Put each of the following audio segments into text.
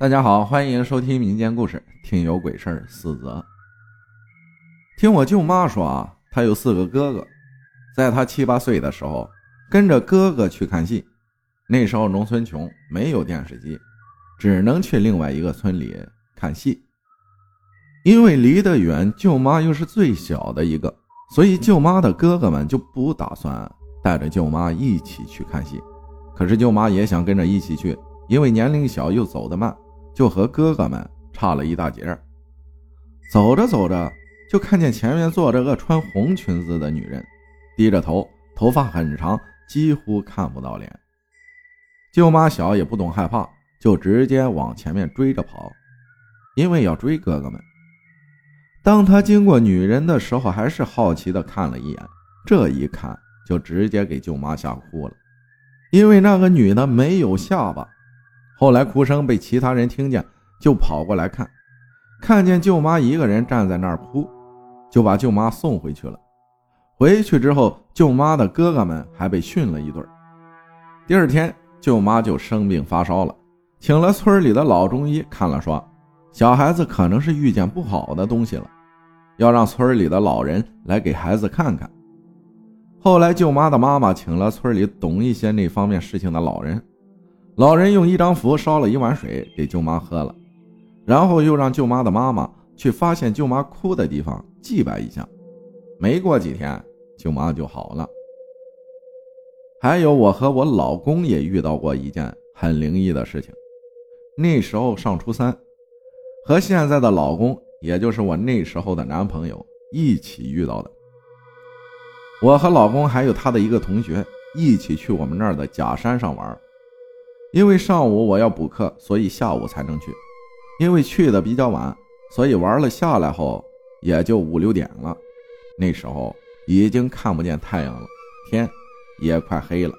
大家好，欢迎收听民间故事《听有鬼事儿》四则。听我舅妈说啊，她有四个哥哥，在她七八岁的时候，跟着哥哥去看戏。那时候农村穷，没有电视机，只能去另外一个村里看戏。因为离得远，舅妈又是最小的一个，所以舅妈的哥哥们就不打算带着舅妈一起去看戏。可是舅妈也想跟着一起去，因为年龄小又走得慢。就和哥哥们差了一大截走着走着，就看见前面坐着个穿红裙子的女人，低着头，头发很长，几乎看不到脸。舅妈小也不懂害怕，就直接往前面追着跑，因为要追哥哥们。当他经过女人的时候，还是好奇的看了一眼，这一看就直接给舅妈吓哭了，因为那个女的没有下巴。后来哭声被其他人听见，就跑过来看，看见舅妈一个人站在那儿哭，就把舅妈送回去了。回去之后，舅妈的哥哥们还被训了一顿。第二天，舅妈就生病发烧了，请了村里的老中医看了，说小孩子可能是遇见不好的东西了，要让村里的老人来给孩子看看。后来，舅妈的妈妈请了村里懂一些那方面事情的老人。老人用一张符烧了一碗水给舅妈喝了，然后又让舅妈的妈妈去发现舅妈哭的地方祭拜一下。没过几天，舅妈就好了。还有，我和我老公也遇到过一件很灵异的事情。那时候上初三，和现在的老公，也就是我那时候的男朋友一起遇到的。我和老公还有他的一个同学一起去我们那儿的假山上玩。因为上午我要补课，所以下午才能去。因为去的比较晚，所以玩了下来后也就五六点了。那时候已经看不见太阳了，天也快黑了。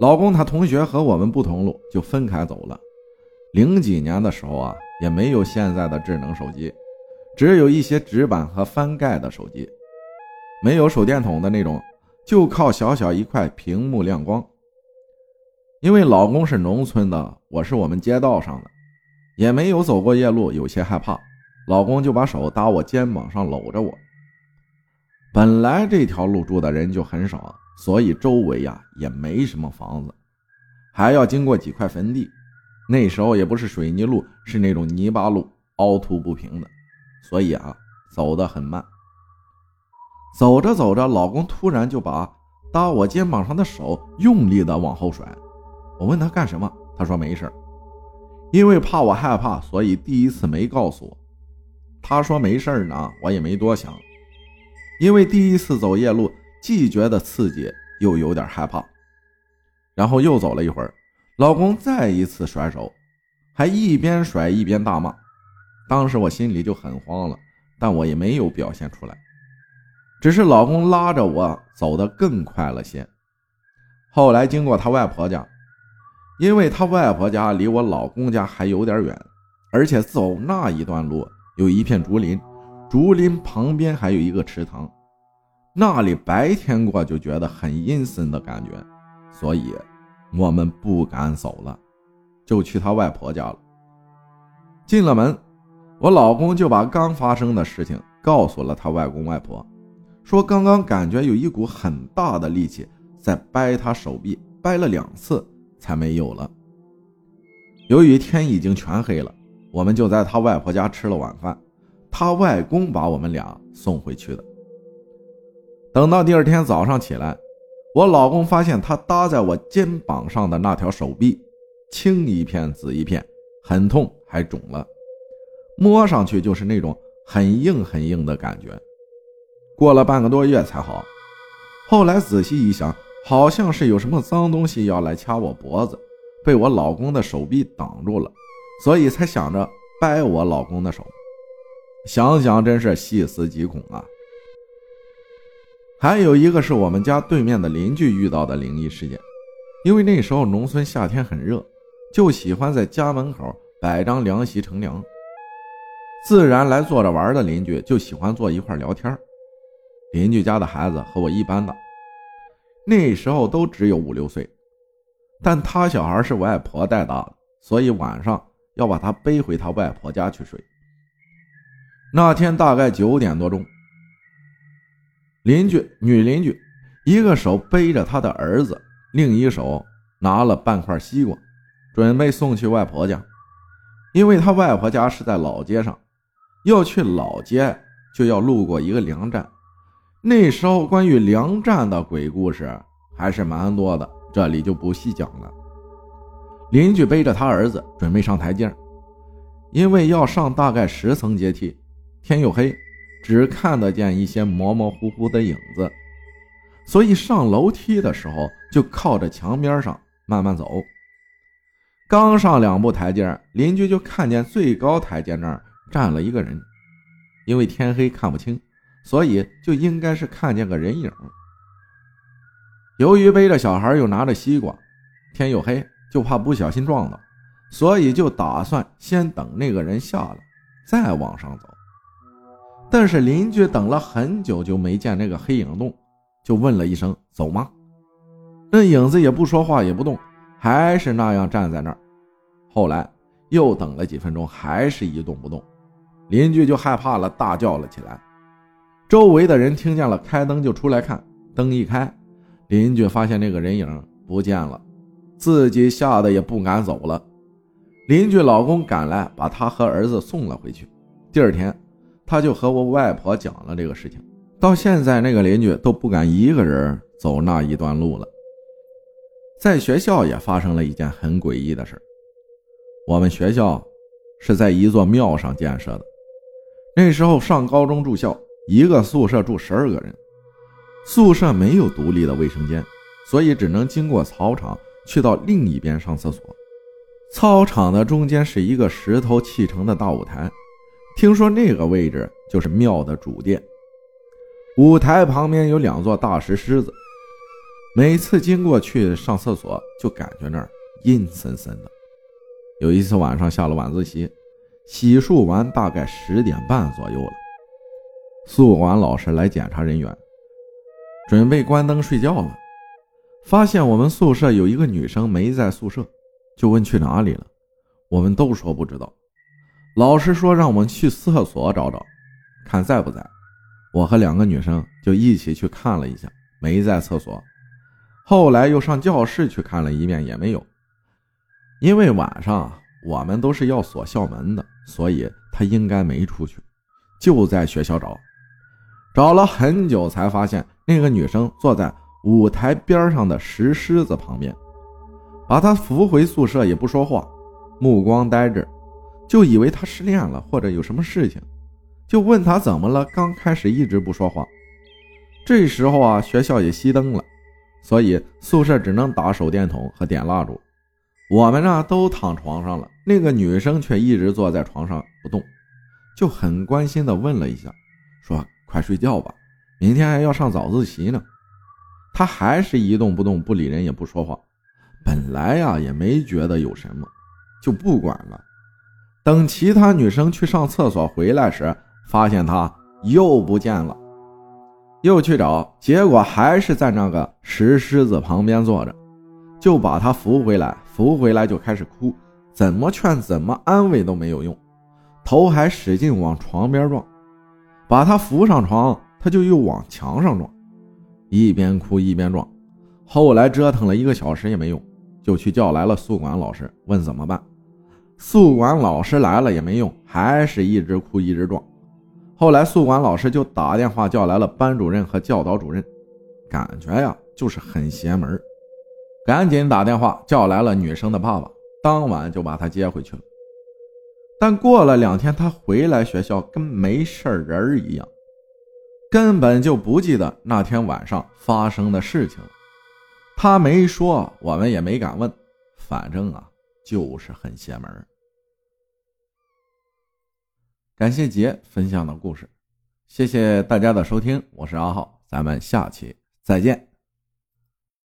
老公他同学和我们不同路，就分开走了。零几年的时候啊，也没有现在的智能手机，只有一些纸板和翻盖的手机，没有手电筒的那种，就靠小小一块屏幕亮光。因为老公是农村的，我是我们街道上的，也没有走过夜路，有些害怕。老公就把手搭我肩膀上搂着我。本来这条路住的人就很少，所以周围呀也没什么房子，还要经过几块坟地。那时候也不是水泥路，是那种泥巴路，凹凸不平的，所以啊走得很慢。走着走着，老公突然就把搭我肩膀上的手用力的往后甩。我问他干什么，他说没事因为怕我害怕，所以第一次没告诉我。他说没事呢，我也没多想，因为第一次走夜路，既觉得刺激，又有点害怕。然后又走了一会儿，老公再一次甩手，还一边甩一边大骂。当时我心里就很慌了，但我也没有表现出来，只是老公拉着我走得更快了些。后来经过他外婆家。因为他外婆家离我老公家还有点远，而且走那一段路有一片竹林，竹林旁边还有一个池塘，那里白天过就觉得很阴森的感觉，所以我们不敢走了，就去他外婆家了。进了门，我老公就把刚发生的事情告诉了他外公外婆，说刚刚感觉有一股很大的力气在掰他手臂，掰了两次。才没有了。由于天已经全黑了，我们就在他外婆家吃了晚饭。他外公把我们俩送回去的。等到第二天早上起来，我老公发现他搭在我肩膀上的那条手臂，青一片紫一片，很痛还肿了，摸上去就是那种很硬很硬的感觉。过了半个多月才好。后来仔细一想。好像是有什么脏东西要来掐我脖子，被我老公的手臂挡住了，所以才想着掰我老公的手。想想真是细思极恐啊！还有一个是我们家对面的邻居遇到的灵异事件，因为那时候农村夏天很热，就喜欢在家门口摆张凉席乘凉，自然来坐着玩的邻居就喜欢坐一块聊天。邻居家的孩子和我一般大。那时候都只有五六岁，但他小孩是我外婆带大的，所以晚上要把他背回他外婆家去睡。那天大概九点多钟，邻居女邻居一个手背着他的儿子，另一手拿了半块西瓜，准备送去外婆家，因为他外婆家是在老街上，要去老街就要路过一个粮站。那时候关于粮站的鬼故事还是蛮多的，这里就不细讲了。邻居背着他儿子准备上台阶，因为要上大概十层阶梯，天又黑，只看得见一些模模糊糊的影子，所以上楼梯的时候就靠着墙边上慢慢走。刚上两步台阶，邻居就看见最高台阶那儿站了一个人，因为天黑看不清。所以就应该是看见个人影。由于背着小孩又拿着西瓜，天又黑，就怕不小心撞到，所以就打算先等那个人下来，再往上走。但是邻居等了很久就没见那个黑影动，就问了一声：“走吗？”那影子也不说话也不动，还是那样站在那儿。后来又等了几分钟，还是一动不动，邻居就害怕了，大叫了起来。周围的人听见了，开灯就出来看。灯一开，邻居发现那个人影不见了，自己吓得也不敢走了。邻居老公赶来，把他和儿子送了回去。第二天，他就和我外婆讲了这个事情。到现在，那个邻居都不敢一个人走那一段路了。在学校也发生了一件很诡异的事我们学校是在一座庙上建设的，那时候上高中住校。一个宿舍住十二个人，宿舍没有独立的卫生间，所以只能经过操场去到另一边上厕所。操场的中间是一个石头砌成的大舞台，听说那个位置就是庙的主殿。舞台旁边有两座大石狮子，每次经过去上厕所，就感觉那儿阴森森的。有一次晚上下了晚自习，洗漱完大概十点半左右了。宿管老师来检查人员，准备关灯睡觉了，发现我们宿舍有一个女生没在宿舍，就问去哪里了。我们都说不知道。老师说让我们去厕所找找，看在不在。我和两个女生就一起去看了一下，没在厕所。后来又上教室去看了一遍，也没有。因为晚上我们都是要锁校门的，所以她应该没出去，就在学校找。找了很久，才发现那个女生坐在舞台边上的石狮子旁边，把她扶回宿舍也不说话，目光呆滞，就以为她失恋了或者有什么事情，就问她怎么了。刚开始一直不说话，这时候啊，学校也熄灯了，所以宿舍只能打手电筒和点蜡烛。我们呢都躺床上了，那个女生却一直坐在床上不动，就很关心的问了一下，说。快睡觉吧，明天还要上早自习呢。他还是一动不动，不理人，也不说话。本来呀，也没觉得有什么，就不管了。等其他女生去上厕所回来时，发现他又不见了，又去找，结果还是在那个石狮子旁边坐着，就把他扶回来，扶回来就开始哭，怎么劝怎么安慰都没有用，头还使劲往床边撞。把他扶上床，他就又往墙上撞，一边哭一边撞。后来折腾了一个小时也没用，就去叫来了宿管老师，问怎么办。宿管老师来了也没用，还是一直哭一直撞。后来宿管老师就打电话叫来了班主任和教导主任，感觉呀就是很邪门，赶紧打电话叫来了女生的爸爸，当晚就把她接回去了。但过了两天，他回来学校跟没事人一样，根本就不记得那天晚上发生的事情了。他没说，我们也没敢问，反正啊，就是很邪门。感谢杰分享的故事，谢谢大家的收听，我是阿浩，咱们下期再见。